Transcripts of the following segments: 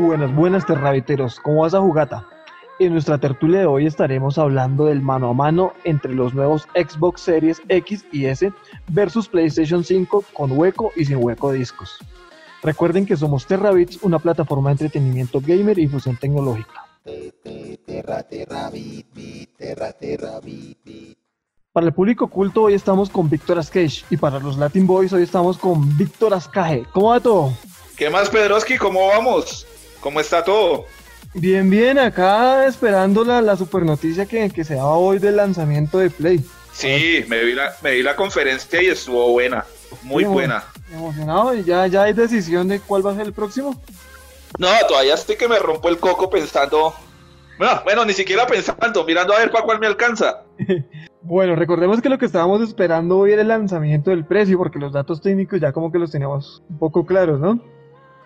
Buenas, buenas terraviteros, ¿cómo vas a jugata? En nuestra tertulia de hoy estaremos hablando del mano a mano entre los nuevos Xbox Series X y S versus PlayStation 5 con hueco y sin hueco discos. Recuerden que somos Terrabits, una plataforma de entretenimiento gamer y fusión tecnológica. Para el público oculto hoy estamos con Víctor Askesh y para los Latin Boys hoy estamos con Víctor Ascaje. ¿Cómo va todo? ¿Qué más, Pedroski? ¿Cómo vamos? ¿Cómo está todo? Bien, bien, acá esperando la, la super noticia que, que se daba hoy del lanzamiento de Play. Sí, me vi la, me vi la conferencia y estuvo buena, muy buena. Emocionado, ¿y ya, ya hay decisión de cuál va a ser el próximo? No, todavía estoy que me rompo el coco pensando. Bueno, bueno, ni siquiera pensando, mirando a ver para cuál me alcanza. bueno, recordemos que lo que estábamos esperando hoy era el lanzamiento del precio, porque los datos técnicos ya como que los teníamos un poco claros, ¿no?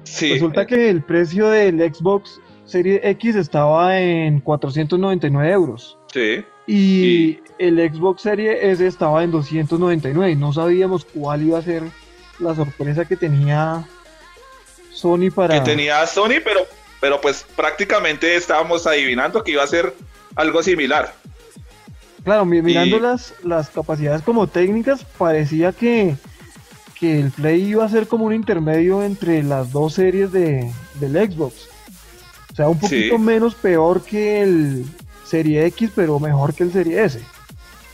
Sí. Resulta que el precio del Xbox Serie X estaba en 499 euros. Sí. Y el Xbox Serie S estaba en 299. No sabíamos cuál iba a ser la sorpresa que tenía Sony para. Que tenía Sony, pero, pero pues prácticamente estábamos adivinando que iba a ser algo similar. Claro, mirando las, las capacidades como técnicas, parecía que, que el Play iba a ser como un intermedio entre las dos series de, del Xbox. O sea, un poquito Sí. menos peor que el Serie X, pero mejor que el Serie S.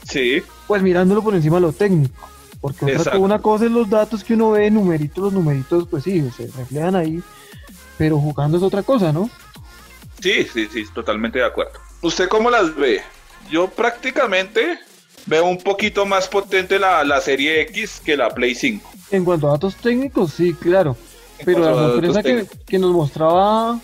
Sí, Pues mirándolo por encima de lo técnico. Porque otra una cosa es los datos que uno ve, numeritos, los numeritos, pues sí, se reflejan ahí. Pero jugando es otra cosa, ¿no? sí, sí, sí, totalmente de acuerdo. ¿Usted cómo las ve? Yo prácticamente veo un poquito más potente la, la serie X que la Play 5. En cuanto a datos técnicos, sí, claro. En Pero la sorpresa que, nos mostraba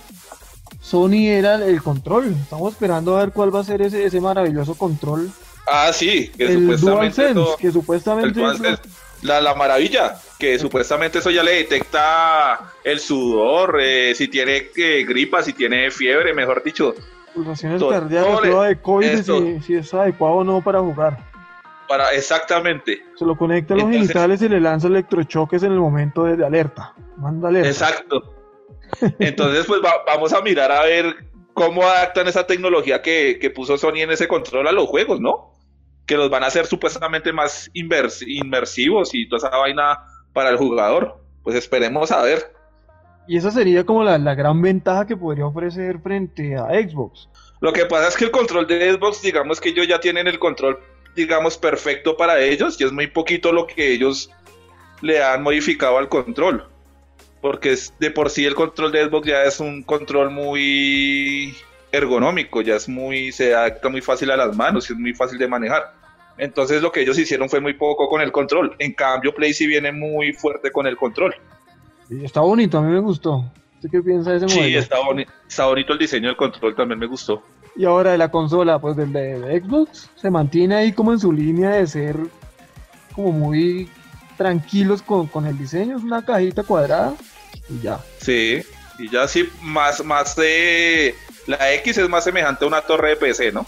Sony era el control. Estamos esperando a ver cuál va a ser ese, ese maravilloso control. Ah, sí, que el supuestamente DualSense, que supuestamente la, la maravilla, que supuestamente eso ya le detecta el sudor, eh, si tiene eh, gripa, si tiene fiebre, mejor dicho, pulsaciones cardíacas, prueba de COVID, esto. si, si es adecuado o no para jugar. Para exactamente, Se lo conecta a los Entonces- genitales y le lanza electrochoques en el momento de, de alerta. Manda alerta. exacto. Entonces, pues va- vamos a mirar a ver cómo adaptan esa tecnología que, que puso Sony en ese control a los juegos, ¿no? Que los van a hacer supuestamente más invers- inmersivos y toda esa vaina para el jugador. Pues esperemos a ver. Y esa sería como la, la gran ventaja que podría ofrecer frente a Xbox. Lo que pasa es que el control de Xbox, digamos que ellos ya tienen el control, digamos, perfecto para ellos y es muy poquito lo que ellos le han modificado al control. Porque es de por sí el control de Xbox ya es un control muy ergonómico, ya es muy, se adapta muy fácil a las manos y es muy fácil de manejar. Entonces lo que ellos hicieron fue muy poco con el control. En cambio, Play sí viene muy fuerte con el control. Está bonito, a mí me gustó. ¿Usted qué piensa de ese Sí, modelo? está, boni- está bonito el diseño del control, también me gustó. Y ahora de la consola, pues del de, Xbox, se mantiene ahí como en su línea de ser como muy tranquilos con, con el diseño. Es una cajita cuadrada y ya. Sí, y ya sí, más, más de... La X es más semejante a una torre de PC, ¿no?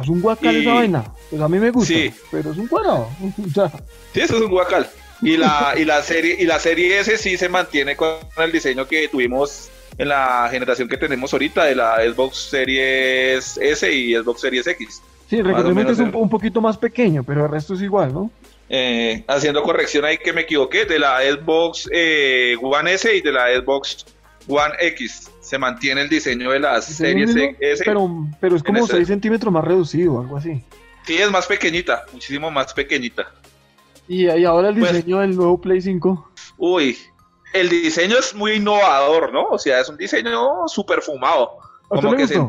Es un guacal Y- esa vaina. Pues a mí me gusta, Sí. pero es un cuadrado. Sí, eso es un guacal. Y la, y la serie, y la serie S sí se mantiene con el diseño que tuvimos en la generación que tenemos ahorita de la Xbox Series S y Xbox Series X. Sí, menos es un, poquito más pequeño, pero el resto es igual, ¿no? Eh, haciendo corrección ahí que me equivoqué, de la Xbox eh, One S y de la Xbox One X. Se mantiene el diseño de las Es el series mismo, S. pero, pero es como ese- 6 centímetros más reducido, algo así. Sí, es más pequeñita, muchísimo más pequeñita. Y, y ahora el Pues- diseño del nuevo Play 5. Uy, el diseño es muy innovador, ¿no? O sea, es un diseño súper fumado. ¿A usted Como que se,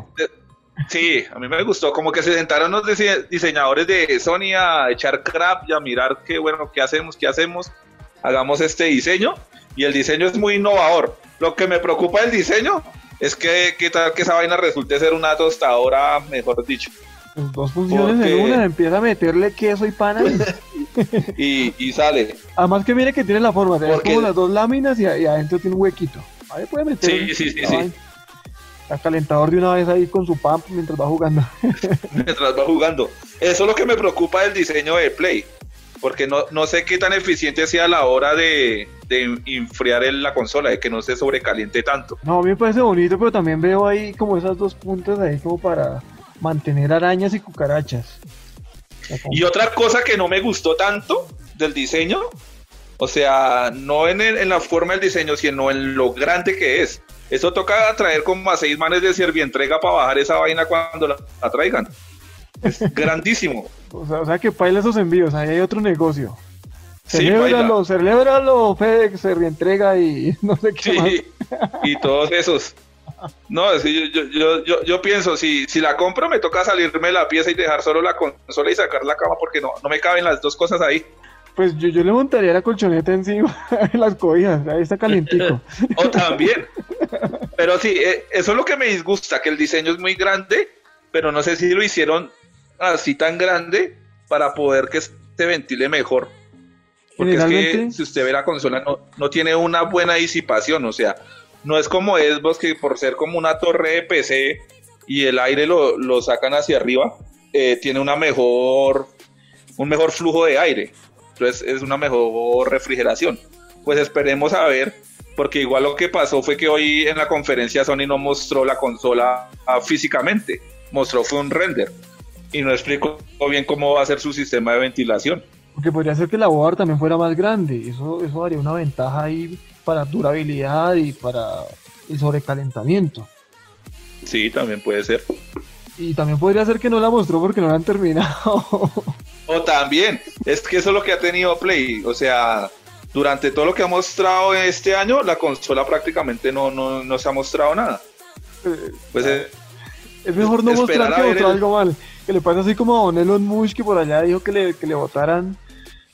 sí, a mí me gustó. Como que se sentaron los dise- diseñadores de Sony a echar crap y a mirar qué bueno, qué hacemos, qué hacemos. Hagamos este diseño. Y el diseño es muy innovador. Lo que me preocupa del diseño es que qué tal que esa vaina resulte ser una tostadora, mejor dicho. Dos funciones Porque- en una, empieza a meterle queso y pan. Y, y sale. Además que mire que tiene la forma, es como las dos láminas y, y adentro tiene un huequito. Ahí puede meter. Sí, sí, sí, sí. calentador de una vez ahí con su pump mientras va jugando. mientras va jugando. Eso es lo que me preocupa del diseño de Play. porque no, no sé qué tan eficiente sea a la hora de, de enfriar la consola, de que no se sobrecaliente tanto. No, a mí me parece bonito, pero también veo ahí como esas dos puntas ahí como para mantener arañas y cucarachas. Y otra cosa que no me gustó tanto del diseño, o sea, no en, en la forma del diseño, sino en lo grande que es. Eso toca traer como a seis manes de entrega para bajar esa vaina cuando la traigan. Es grandísimo. O sea, o sea que paila esos envíos, ahí hay otro negocio. Celébralo, sí, celébralo, FedEx, se reentrega y no sé qué sí, Y todos esos. No, es que yo, yo, yo, yo, pienso, si, si la compro me toca salirme la pieza y dejar solo la consola y sacar la cama porque no, no me caben las dos cosas ahí. Pues yo, yo le montaría la colchoneta encima en las cobijas, ahí está calientico. o también. Pero sí, eh, eso es lo que me disgusta, que el diseño es muy grande, pero no sé si lo hicieron así tan grande para poder que se ventile mejor. Porque es que si usted ve la consola no, no tiene una buena disipación, o sea, no es como Xbox que por ser como una torre de PC y el aire lo, lo sacan hacia arriba, eh, tiene una mejor, un mejor flujo de aire. Entonces es una mejor refrigeración. Pues esperemos a ver, porque igual lo que pasó fue que hoy en la conferencia Sony no mostró la consola físicamente, mostró fue un render y no explicó bien cómo va a ser su sistema de ventilación. Porque podría ser que la board también fuera más grande, eso, eso daría una ventaja ahí para durabilidad y para el sobrecalentamiento. Sí, también puede ser. Y también podría ser que no la mostró porque no la han terminado. O también, es que eso es lo que ha tenido Play, o sea, durante todo lo que ha mostrado este año, la consola prácticamente no, no, no se ha mostrado nada. Eh, pues es, es mejor no mostrar que mostrar algo mal que le pasa así como a Don Elon Musk que por allá dijo que le, que le botaran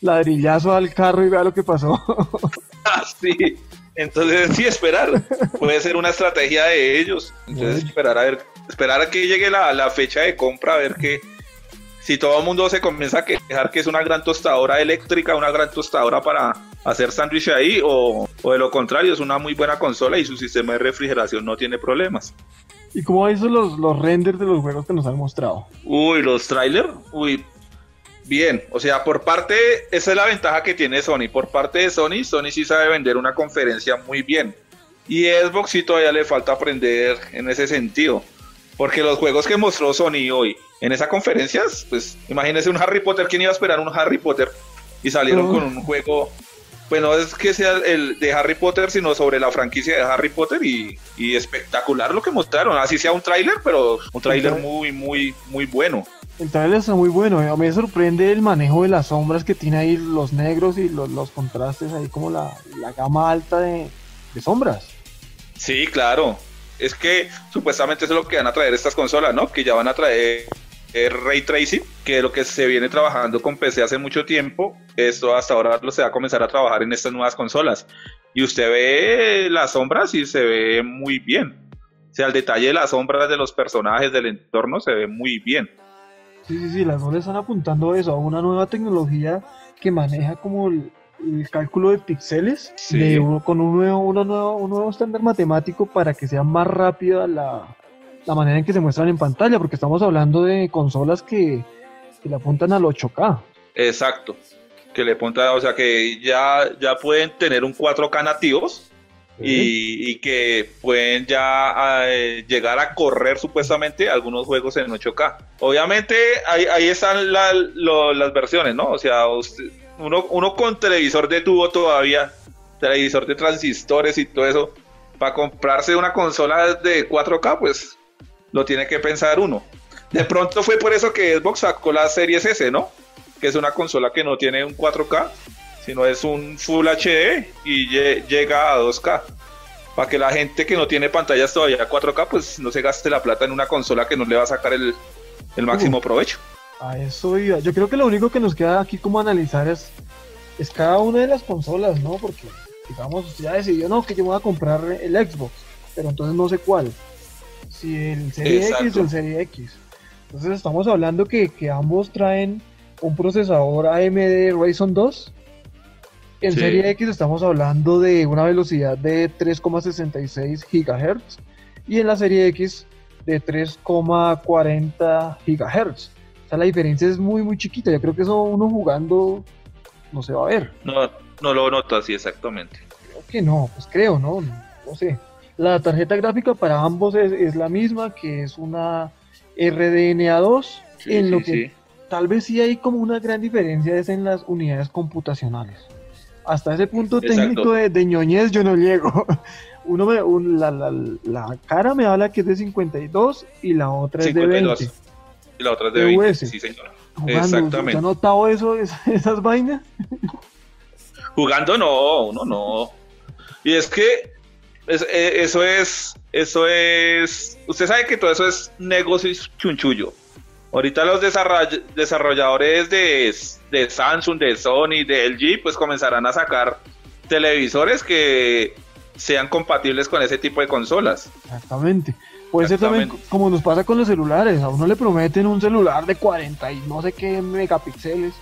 ladrillazo al carro y vea lo que pasó. sí. Entonces sí esperar. Puede ser una estrategia de ellos. Entonces esperar a ver, esperar a que llegue la, la fecha de compra, a ver que si todo el mundo se comienza a quejar que es una gran tostadora eléctrica, una gran tostadora para hacer sándwich ahí, o, o de lo contrario, es una muy buena consola y su sistema de refrigeración no tiene problemas. ¿Y cómo visto los, los renders de los juegos que nos han mostrado? Uy, los trailers, uy, bien. O sea, por parte, esa es la ventaja que tiene Sony. Por parte de Sony, Sony sí sabe vender una conferencia muy bien. Y Xbox sí todavía le falta aprender en ese sentido. Porque los juegos que mostró Sony hoy en esa conferencia, pues imagínese un Harry Potter, ¿quién iba a esperar un Harry Potter? Y salieron con un juego pues no es que sea el de Harry Potter, sino sobre la franquicia de Harry Potter y, espectacular lo que mostraron. Así sea un tráiler, pero un tráiler muy, muy, muy bueno. El tráiler está muy bueno. A mí me sorprende el manejo de las sombras que tiene ahí los negros y los, contrastes ahí como la, gama alta de, de sombras. Sí, claro. Es que supuestamente eso es lo que van a traer estas consolas, ¿no? Que ya van a traer ray tracing, que lo que se viene trabajando con PC hace mucho tiempo. Esto hasta ahora lo se va a comenzar a trabajar en estas nuevas consolas. Y usted ve las sombras y se ve muy bien. O sea, el detalle de las sombras de los personajes, del entorno, se ve muy bien. Sí, sí, sí, las dos están apuntando eso, a una nueva tecnología que maneja como el, cálculo de píxeles con un nuevo, una nuevo, un nuevo estándar matemático para que sea más rápida la, la manera en que se muestran en pantalla, porque estamos hablando de consolas que, le apuntan al 8K. Exacto, que le apuntan, o sea que ya, ya pueden tener un 4K nativos y, que pueden ya eh, llegar a correr supuestamente algunos juegos en 8K. Obviamente ahí, están las versiones, ¿no? O sea, uno, uno con televisor de tubo todavía, televisor de transistores y todo eso, para comprarse una consola de 4K, pues lo tiene que pensar uno. De pronto fue por eso que Xbox sacó la Series S, ¿no? Que es una consola que no tiene un 4K, sino es un Full HD y llega a 2K. Para que la gente que no tiene pantallas todavía 4K, pues no se gaste la plata en una consola que no le va a sacar el, máximo provecho. A eso iba. Yo creo que lo único que nos queda aquí como analizar es, es cada una de las consolas, ¿no? Porque, digamos, ya decidió, no, que yo voy a comprar el Xbox, pero entonces no sé cuál si el Serie X o el Serie X. Entonces estamos hablando que, ambos traen un procesador AMD Ryzen 2. En Serie X estamos hablando de una velocidad de 3,66 GHz y en la Serie X de 3,40 GHz. O sea, la diferencia es muy, muy chiquita. Yo creo que eso uno jugando no se va a ver. No, no lo noto así exactamente. Creo que no, pues creo, ¿no? No sé. La tarjeta gráfica para ambos es, la misma, que es una RDNA2, en lo que tal vez sí hay como una gran diferencia es en las unidades computacionales. Hasta ese punto técnico de, de, ñoñez yo no llego. Uno me, la, la, la, cara me habla que es de 52 y la otra es de 20. Y la otra es de, 20, sí señor. Exactamente. ¿Has notado eso, esas vainas? Jugando no, uno no. Y es que eh, eso es, eso es, usted sabe que todo eso es negocio chunchullo. Ahorita los desarrolladores de, de Samsung, de Sony, de LG, pues comenzarán a sacar televisores que sean compatibles con ese tipo de consolas. Exactamente. Puede ser también como nos pasa con los celulares. A uno le prometen un celular de 40 y no sé qué megapíxeles.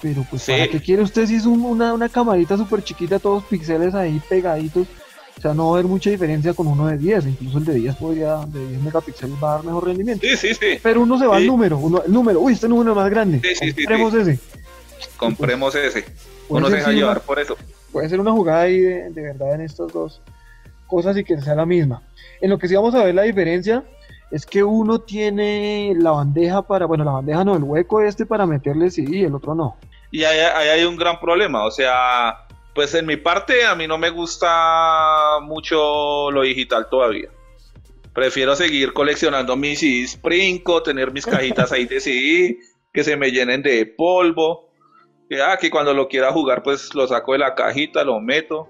Pero pues, ¿para qué quiere usted si es una, una camarita súper chiquita, todos píxeles ahí pegaditos? O sea, no va a haber mucha diferencia con uno de 10, incluso el de 10 podría, de 10 megapíxeles va a dar mejor rendimiento. Sí, sí, sí. Pero uno se va al número, uno, el número, uy, este número es más grande. Sí, Compremos ese. Compremos ese. Uno se deja llevar por eso. Puede ser una jugada ahí de, de, verdad en estas dos cosas y que sea la misma. En lo que sí vamos a ver la diferencia es que uno tiene la bandeja para, bueno, la bandeja no, el hueco este para meterle CD y el otro no. Y ahí, ahí hay un gran problema, o sea, pues en mi parte a mí no me gusta mucho lo digital todavía. Prefiero seguir coleccionando mis CDs Princo, tener mis cajitas ahí de CD, que se me llenen de polvo. Que, ah, que cuando lo quiera jugar, pues lo saco de la cajita, lo meto.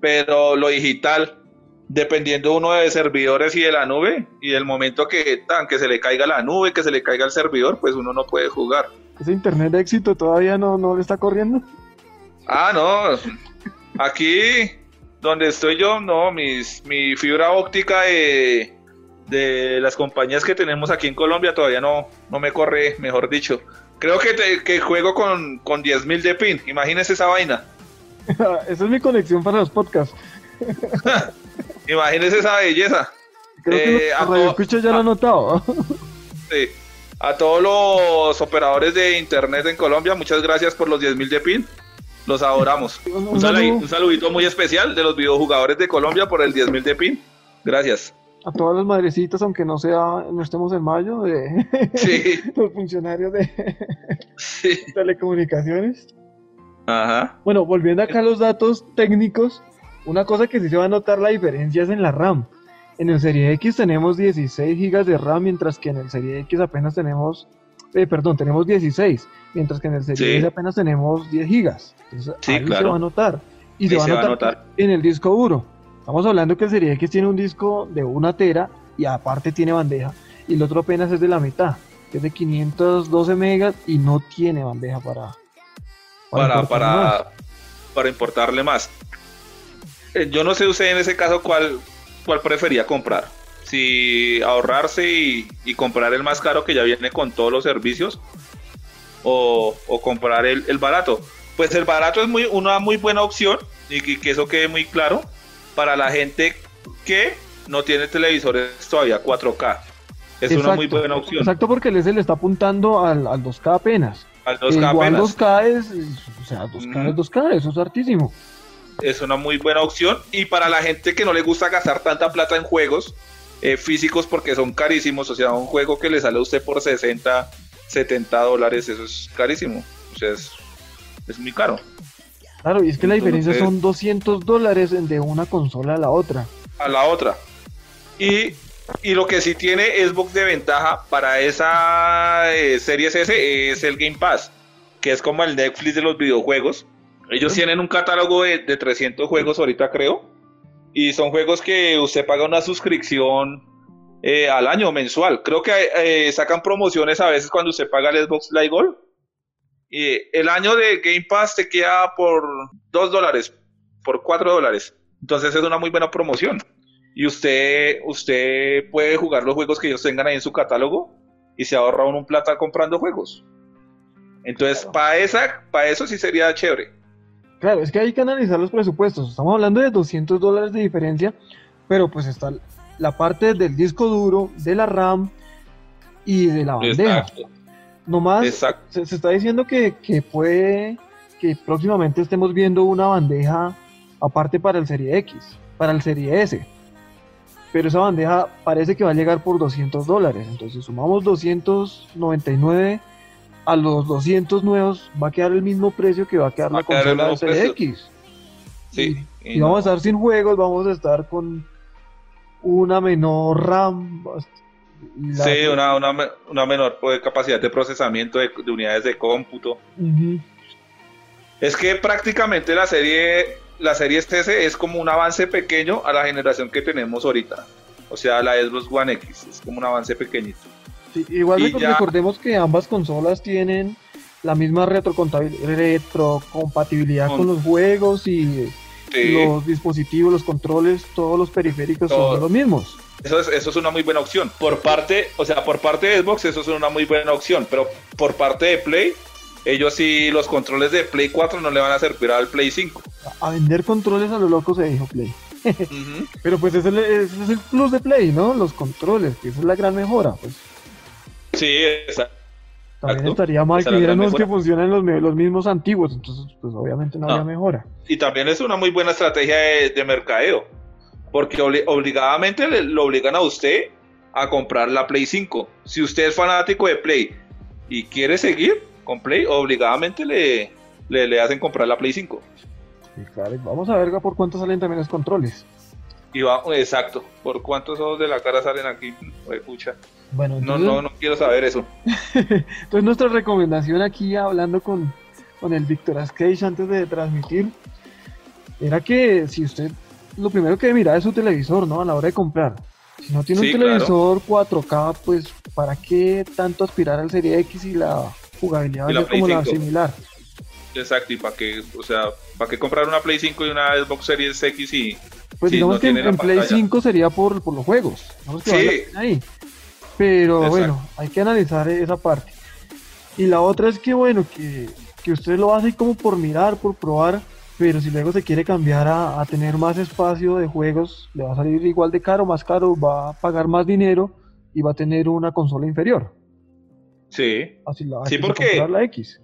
Pero lo digital, dependiendo uno de servidores y de la nube, y del momento que, tan, que se le caiga la nube, que se le caiga el servidor, pues uno no puede jugar. ¿Ese internet de éxito todavía no, no le está corriendo? Ah, no. Aquí, donde estoy yo, no, mis, mi fibra óptica de, las compañías que tenemos aquí en Colombia todavía no, no me corre, mejor dicho. Creo que, que juego con, con 10.000 de pin. Imagínese esa vaina. Esa es mi conexión para los podcasts. Imagínese esa belleza. Creo que eh, a ya lo han notado. sí. A todos los operadores de internet en Colombia, muchas gracias por los 10.000 de pin. Los adoramos. Un, saludito muy especial de los videojugadores de Colombia por el 10.000 de pin. Gracias. A todas las madrecitas, aunque no sea, no estemos en mayo, de los funcionarios de telecomunicaciones. Ajá. Bueno, volviendo acá a los datos técnicos, una cosa que sí se va a notar la diferencia es en la RAM. En el Serie X tenemos 16 GB de RAM, mientras que en el Serie X apenas tenemos eh, perdón, tenemos 16, mientras que en el Series apenas tenemos 10 gigas. Entonces, ahí se va a notar. Y se, va, a notar en el disco duro. Estamos hablando que el Serie X tiene un disco de una tera y aparte tiene bandeja. Y el otro apenas es de la mitad, que es de 512 megas y no tiene bandeja para... Para, para, para, importarle más. Eh, yo no sé usted en ese caso cuál, cuál prefería comprar si ahorrarse y, comprar el más caro que ya viene con todos los servicios o, comprar el, barato. Pues el barato es muy, una muy buena opción y que, eso quede muy claro para la gente que no tiene televisores todavía 4K. Es una muy buena opción. Exacto, porque el le está apuntando al, 2K apenas. Al 2K Igual 2K es, o sea, 2K es 2K, eso es hartísimo. Es una muy buena opción. Y para la gente que no le gusta gastar tanta plata en juegos, eh, físicos porque son carísimos, o sea, un juego que le sale a usted por 60, 70 dólares, eso es carísimo, o sea, es, muy caro. Claro, y es que la diferencia son 200 dólares de una consola a la otra. A la otra. Y, lo que sí tiene Xbox de ventaja para esa eh, Series S es el Game Pass, que es como el Netflix de los videojuegos. Ellos tienen un catálogo de, de 300 juegos ahorita creo y son juegos que usted paga una suscripción eh, al año mensual. Creo que eh, sacan promociones a veces cuando usted paga el Xbox Live Gold. Y el año de Game Pass te queda por 2 dólares, por 4 dólares. Entonces es una muy buena promoción. Y usted, usted puede jugar los juegos que ellos tengan ahí en su catálogo y se ahorra un plata comprando juegos. Entonces, para esa, para eso sí sería chévere. Claro, es que hay que analizar los presupuestos. Estamos hablando de 200 dólares de diferencia, pero pues está la parte del disco duro, de la RAM y de la bandeja. Exacto. Nomás Se, está diciendo que, puede que próximamente estemos viendo una bandeja aparte para el Serie X, para el Serie S. Pero esa bandeja parece que va a llegar por 200 dólares. Entonces sumamos 299 a los 200 nuevos, va a quedar el mismo precio que va a quedar Va la quedar consola del mismo Serie precio. X. Sí. Y, vamos a estar sin juegos, vamos a estar con una menor RAM. y la- Sí, una, una, una menor pues, capacidad de procesamiento de, de unidades de cómputo. Es que prácticamente la serie, la serie S es como un avance pequeño a la generación que tenemos ahorita. O sea, la Xbox One X es como un avance pequeñito. Sí, igual Y reco- ya- recordemos que ambas consolas tienen la misma retrocompatibilidad Con- con los juegos y Sí, los dispositivos, los controles, todos los periféricos Todo. son los mismos. eso es, eso es una muy buena opción. Por parte, o sea, por parte de Xbox eso es una muy buena opción, pero por parte de Play, ellos sí, los controles de Play 4 no le van a servir al Play 5. A vender controles a lo loco se dijo Play. Pero pues ese es, el, ese es el plus de Play, ¿no? Los controles, que esa es la gran mejora. Pues Sí, exacto. también estaría mal Esa que viéramos que funcionan los, los mismos antiguos, entonces pues obviamente no, No. habría mejora. Y también es una muy buena estrategia de, de mercadeo, porque obli- obligadamente le- lo obligan a usted a comprar la Play 5. Si usted es fanático de Play y quiere seguir con Play, obligadamente le, le, le hacen comprar la Play 5. Sí, claro, vamos a ver por cuánto salen también los controles. Y va, exacto, ¿por cuántos ojos de la cara salen aquí? Oye, pucha. Bueno, No, entonces, no, no quiero saber eso. entonces nuestra recomendación aquí, hablando con, con el Victor Cage antes de transmitir, era que si usted, lo primero que mirar es su televisor, ¿no? A la hora de comprar. Si no tiene Sí, un televisor 4K, pues ¿para qué tanto aspirar al Serie X y la jugabilidad Y a la como Play la 5. similar? Exacto, y para qué, o sea, para qué comprar una Play 5 y una Xbox Series X y Pues digamos no que en, Play pantalla. 5 sería por, por los juegos. Digamos que Sí. ahí. Pero Exacto. bueno, hay que analizar esa parte. Y la otra es que bueno, que, que usted lo hace como por mirar, por probar, pero si luego se quiere cambiar a, a tener más espacio de juegos, le va a salir igual de caro, más caro, va a pagar más dinero y va a tener una consola inferior. sí, Así la, Sí, porque- la X.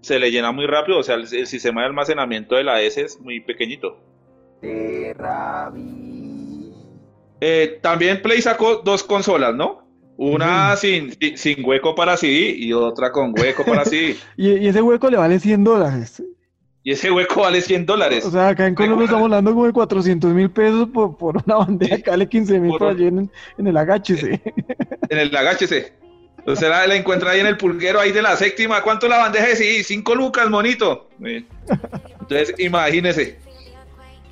se le llena muy rápido, o sea, el, el sistema de almacenamiento de la S es muy pequeñito. Eh, también Play sacó dos consolas, ¿no? Una sin, sin, sin hueco para CD y otra con hueco para CD. Y, y ese hueco le vale 100 dólares. Y ese hueco vale 100 dólares. O sea, acá en Colombia estamos hablando como de 400 mil pesos por, por una bandeja que vale 15 mil Por allí en, en el agáchese. En el agáchese. Usted la, la encuentra ahí en el pulguero ahí de la séptima. ¿Cuánto la bandeja de CD? Cinco lucas, monito. Eh, Entonces, imagínese.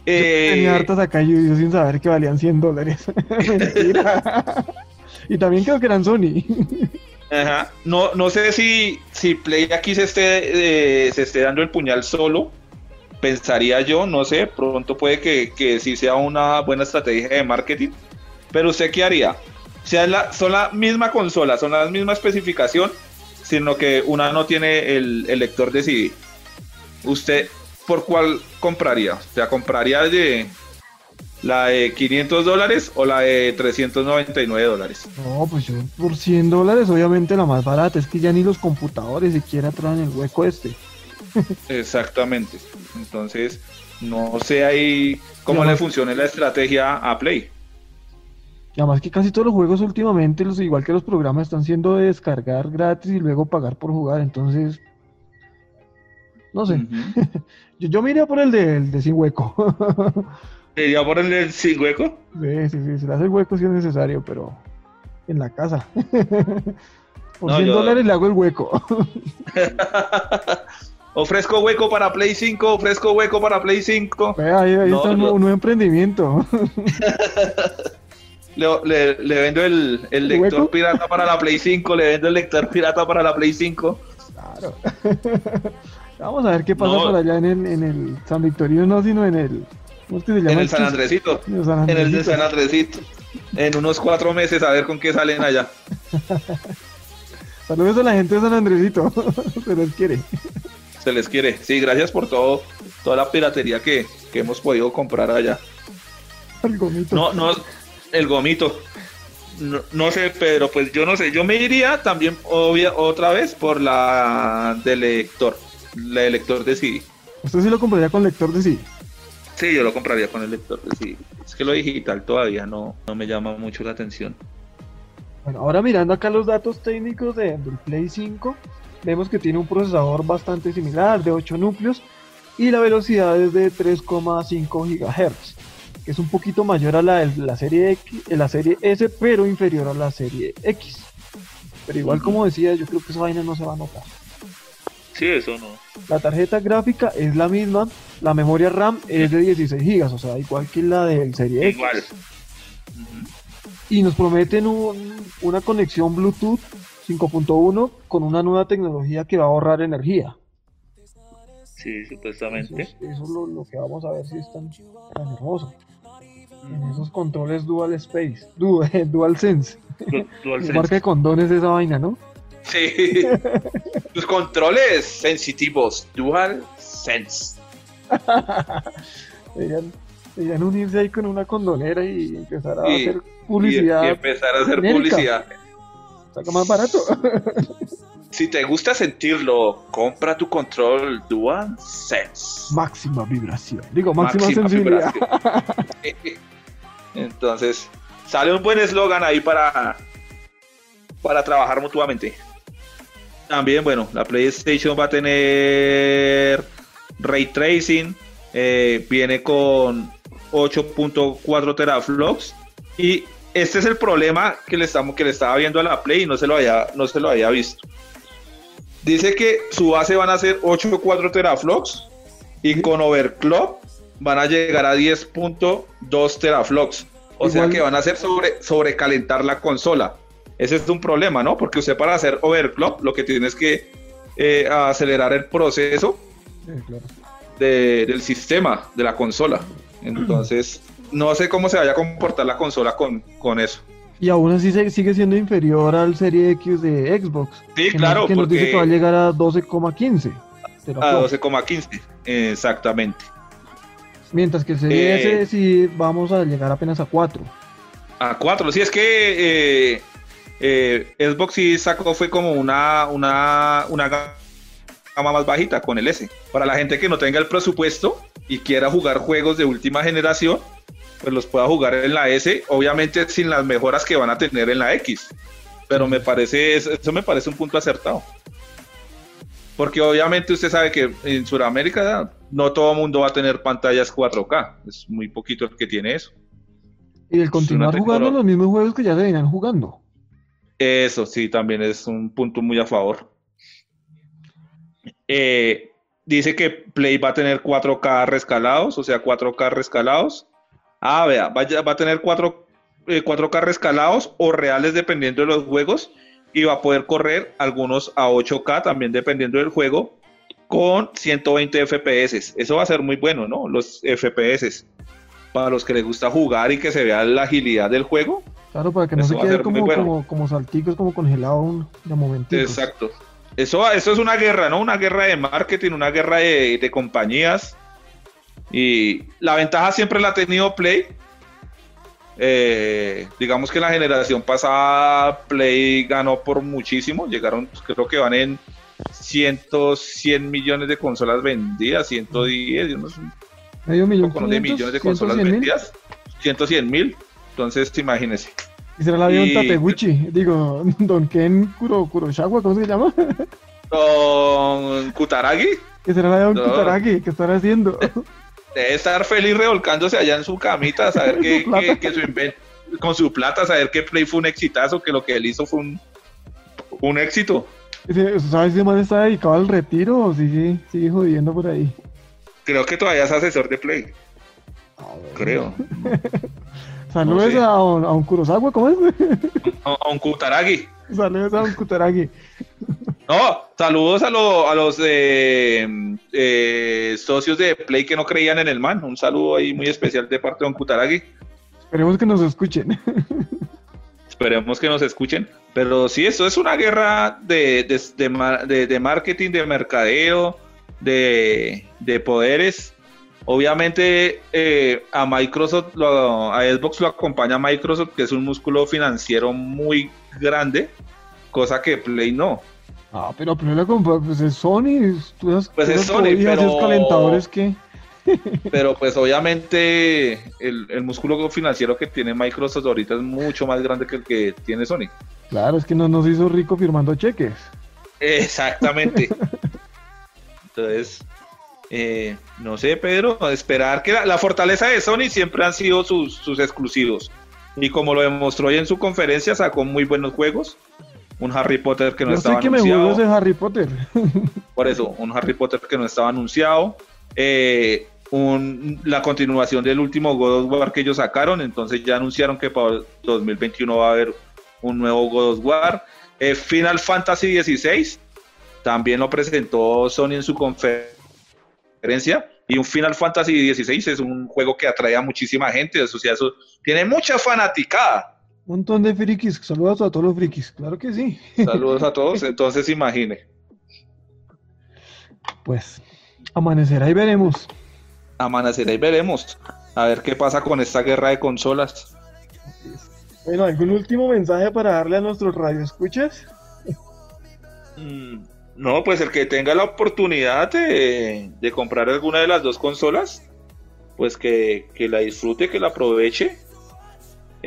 Eh, Tenía hartas acá yo, yo sin saber que valían 100 dólares. Mentira. y también creo que eran Sony. Ajá. No, no sé si, si Play aquí se esté, eh, se esté dando el puñal solo. Pensaría yo, no sé, pronto puede que, que sí sea una buena estrategia de marketing. Pero usted qué haría? Sea, la, son la misma consola, son la misma especificación, sino que una no tiene el, el lector de CD. ¿Usted por cuál compraría? O sea, ¿compraría de la de 500 dólares o la de 399 dólares? No, pues yo por 100 dólares, obviamente la más barata. Es que ya ni los computadores siquiera traen el hueco este. Exactamente. Entonces, no sé ahí cómo le funcione la estrategia a Play. Y además que casi todos los juegos últimamente, los, igual que los programas, están siendo de descargar gratis y luego pagar por jugar. Entonces, no sé. Yo, yo me iría por el de, el de sin hueco. ¿Iría por el del sin hueco? Sí, sí, sí, se le hace el hueco si es necesario, pero en la casa. Por No, 100 yo- dólares le hago el hueco. ofrezco hueco para Play 5, ofrezco hueco para Play 5. Vea, ahí, ahí No, está un, nuevo- un nuevo emprendimiento. Le, le- le vendo el, el ¿El lector hueco? pirata para la Play 5, le vendo el lector pirata para la Play 5. Claro. Vamos a ver qué pasa por allá en el, en el San Victorino, no, sino en el. En el San Andresito. En el el de. San Andresito. En unos cuatro meses a ver con qué salen allá. Saludos a la gente de San Andresito. se les quiere. Se les quiere. Sí, gracias por todo, toda la piratería que, que hemos podido comprar allá. Al gomito. No, no, el gomito. No, no sé, pero pues yo no sé. Yo me iría también, obvia, otra vez por la del lector. la de lector de CD. ¿Usted sí lo compraría con lector de CD? Sí, yo lo compraría con el lector de CD. Es que lo digital todavía no, no me llama mucho la atención. Bueno, ahora mirando acá los datos técnicos de, del Play 5, vemos que tiene un procesador bastante similar de 8 núcleos y la velocidad es de 3,5 GHz, que es un poquito mayor a la de la serie X, la serie S, pero inferior a la serie X. Pero igual como decía, yo creo que esa vaina no se va a notar. Sí, eso no. La tarjeta gráfica es la misma, la memoria RAM es de 16 GB, o sea, igual que la del serie X. Igual. Y nos prometen un- una conexión Bluetooth 5.1 con una nueva tecnología que va a ahorrar energía. Sí, Eso supuestamente. es, eso es lo, lo que vamos a ver si es tan, tan hermoso. En esos controles Dual Space, Dual, Dual Sense. Du- DualSense. Marca de condones esa vaina, ¿no? Sí. Los controles sensitivos. Dual Sense. Deberían, deberían unirse ahí con una condonera y empezar a Y- hacer Y, publicidad. y empezar a hacer genérica. publicidad. Saca más barato. Si te gusta sentirlo, compra tu control Dual Sense. máxima vibración. Digo, máxima, Máxima sensibilidad. vibración. Entonces, sale un buen eslogan ahí para, para trabajar mutuamente. También, bueno, la PlayStation va a tener ray tracing, eh, viene con 8.4 teraflops y este es el problema que le estamos que le estaba viendo a la Play y no se lo había no se lo había visto. Dice que su base van a ser 8.4 teraflops y con overclock van a llegar a 10.2 teraflops. O sea que van a hacer sobre sobrecalentar la consola. Ese es un problema, ¿no? Porque usted para hacer overclock lo que tiene es que eh, acelerar el proceso Sí, claro. de- del sistema de la consola. Entonces, no sé cómo se vaya a comportar la consola con, con eso. Y aún así se- sigue siendo inferior al Serie X de Xbox. Sí, que claro, que nos dice porque que va a llegar a 12,15. a teraflops. 12,15. Exactamente. Mientras que el Serie Eh. S sí vamos a llegar apenas a 4. A 4. Sí, es que eh, eh, Xbox sí sacó, fue como una, una, una gama más bajita con el S. Para la gente que no tenga el presupuesto y quiera jugar juegos de última generación, pues los pueda jugar en la S, obviamente sin las mejoras que van a tener en la X. Pero me parece, eso me parece un punto acertado. Porque obviamente usted sabe que en Sudamérica no todo el mundo va a tener pantallas 4K. Es muy poquito el que tiene eso. Y el continuar jugando los mismos juegos que ya se venían jugando. Eso sí, también es un punto muy a favor. Eh, dice que Play va a tener 4K rescalados, o sea, 4K rescalados. Ah, vea, va, a- va a tener 4, eh, 4K rescalados o reales dependiendo de los juegos y va a poder correr algunos a 8K también dependiendo del juego con 120 FPS. Eso va a ser muy bueno, ¿no? Los FPS. Para los que les gusta jugar y que se vea la agilidad del juego, Claro, para que no se quede como, bueno. como, como salticos, como congelado un, de momentitos. Exacto. Eso, eso es una guerra, ¿no? Una guerra de marketing, una guerra de, de compañías. Y la ventaja siempre la ha tenido Play. Eh, digamos que en la generación pasada Play ganó por muchísimo. Llegaron, creo que van en cientos, 100 millones de consolas vendidas, 110, yo no sé, un Medio millón. poco de 500, millones de 100, consolas 100 mil. vendidas. 100, mil. Entonces, imagínense. Y será la avión Y- Tateguchi. Digo, Don Ken Kuro, Kurosawa, ¿cómo se llama? Con Kutaragi. que será la avión No. Kutaragi, ¿qué estará haciendo? Debe estar feliz revolcándose allá en su camita, a saber que, Su plata. que- que su inven- con su plata, a saber que Play fue un exitazo, que lo que él hizo fue un, un éxito. ¿Sabes si man está dedicado al retiro o sigue, sigue jodiendo por ahí? Creo que todavía es asesor de Play, A ver. creo. Saludos No sé. a, un, a un Kurosawa, ¿cómo es? A, a un Kutaragi. Saludos a un Kutaragi. No, saludos a, lo- a los eh, eh, socios de Play que no creían en el man. Un saludo ahí muy especial de parte de un Kutaragi. Esperemos que nos escuchen. Esperemos que nos escuchen. Pero sí, esto es una guerra de, de, de ma- de- de marketing, de mercadeo, de, de poderes. Obviamente eh, a Microsoft, lo- a Xbox lo acompaña Microsoft, que es un músculo financiero muy grande, cosa que Play no. Ah, pero pero pues es Sony. Tú pues es Sony, pero... calentadores que... pero pues obviamente el, el, músculo financiero que tiene Microsoft ahorita es mucho más grande que el que tiene Sony. Claro, es que no nos hizo rico firmando cheques. Exactamente. Entonces, eh, no sé, Pedro, esperar que la, fortaleza de Sony siempre han sido sus, sus exclusivos. Y como lo demostró hoy en su conferencia, sacó muy buenos juegos un Harry Potter que no estaba sé que anunciado. me Harry Potter. Por eso, un Harry Potter que no estaba anunciado. Eh, un, la continuación del último God of War que ellos sacaron. Entonces ya anunciaron que para 2021 va a haber un nuevo God of War. Eh, Final Fantasy XVI también lo presentó Sony en su conferencia. Y un Final Fantasy XVI es un juego que atrae a muchísima gente. O sea, eso tiene mucha fanaticada. Un montón de frikis. Saludos a todos los frikis. Claro que sí. Saludos a todos. Entonces imagine. Pues amanecerá y veremos. Amanecerá y veremos. A ver qué pasa con esta guerra de consolas. Bueno, ¿algún último mensaje para darle a nuestros radioescuchas? Mm, no, pues el que tenga la oportunidad de, comprar alguna de las dos consolas, pues que, que la disfrute, que la aproveche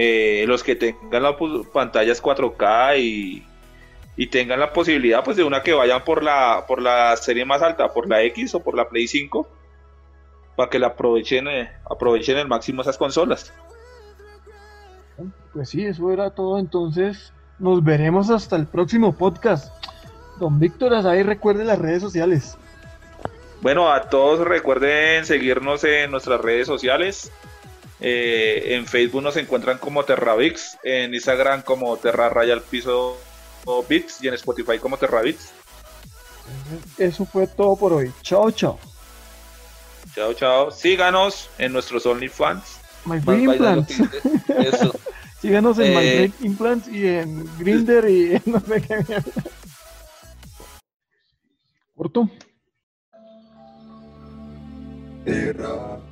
eh, los que tengan las pantallas 4K y, tengan la posibilidad pues de una que vayan por la por la serie más alta, por la X o por la Play 5, para que la aprovechen eh, aprovechen el máximo esas consolas. Pues sí, eso era todo entonces. Nos veremos hasta el próximo podcast. Don Víctor, ahí recuerde las redes sociales. Bueno, a todos recuerden seguirnos en nuestras redes sociales. Eh, en Facebook nos encuentran como TerraVix, en Instagram como Terra Raya al Piso Bits y en Spotify como TerraVix. Eso fue todo por hoy. Chao, chao. Chao, chao. Síganos en nuestros OnlyFans. My Implants. Síganos en My eh, Implants y en Grinder y en no sé qué. Corto. Terra.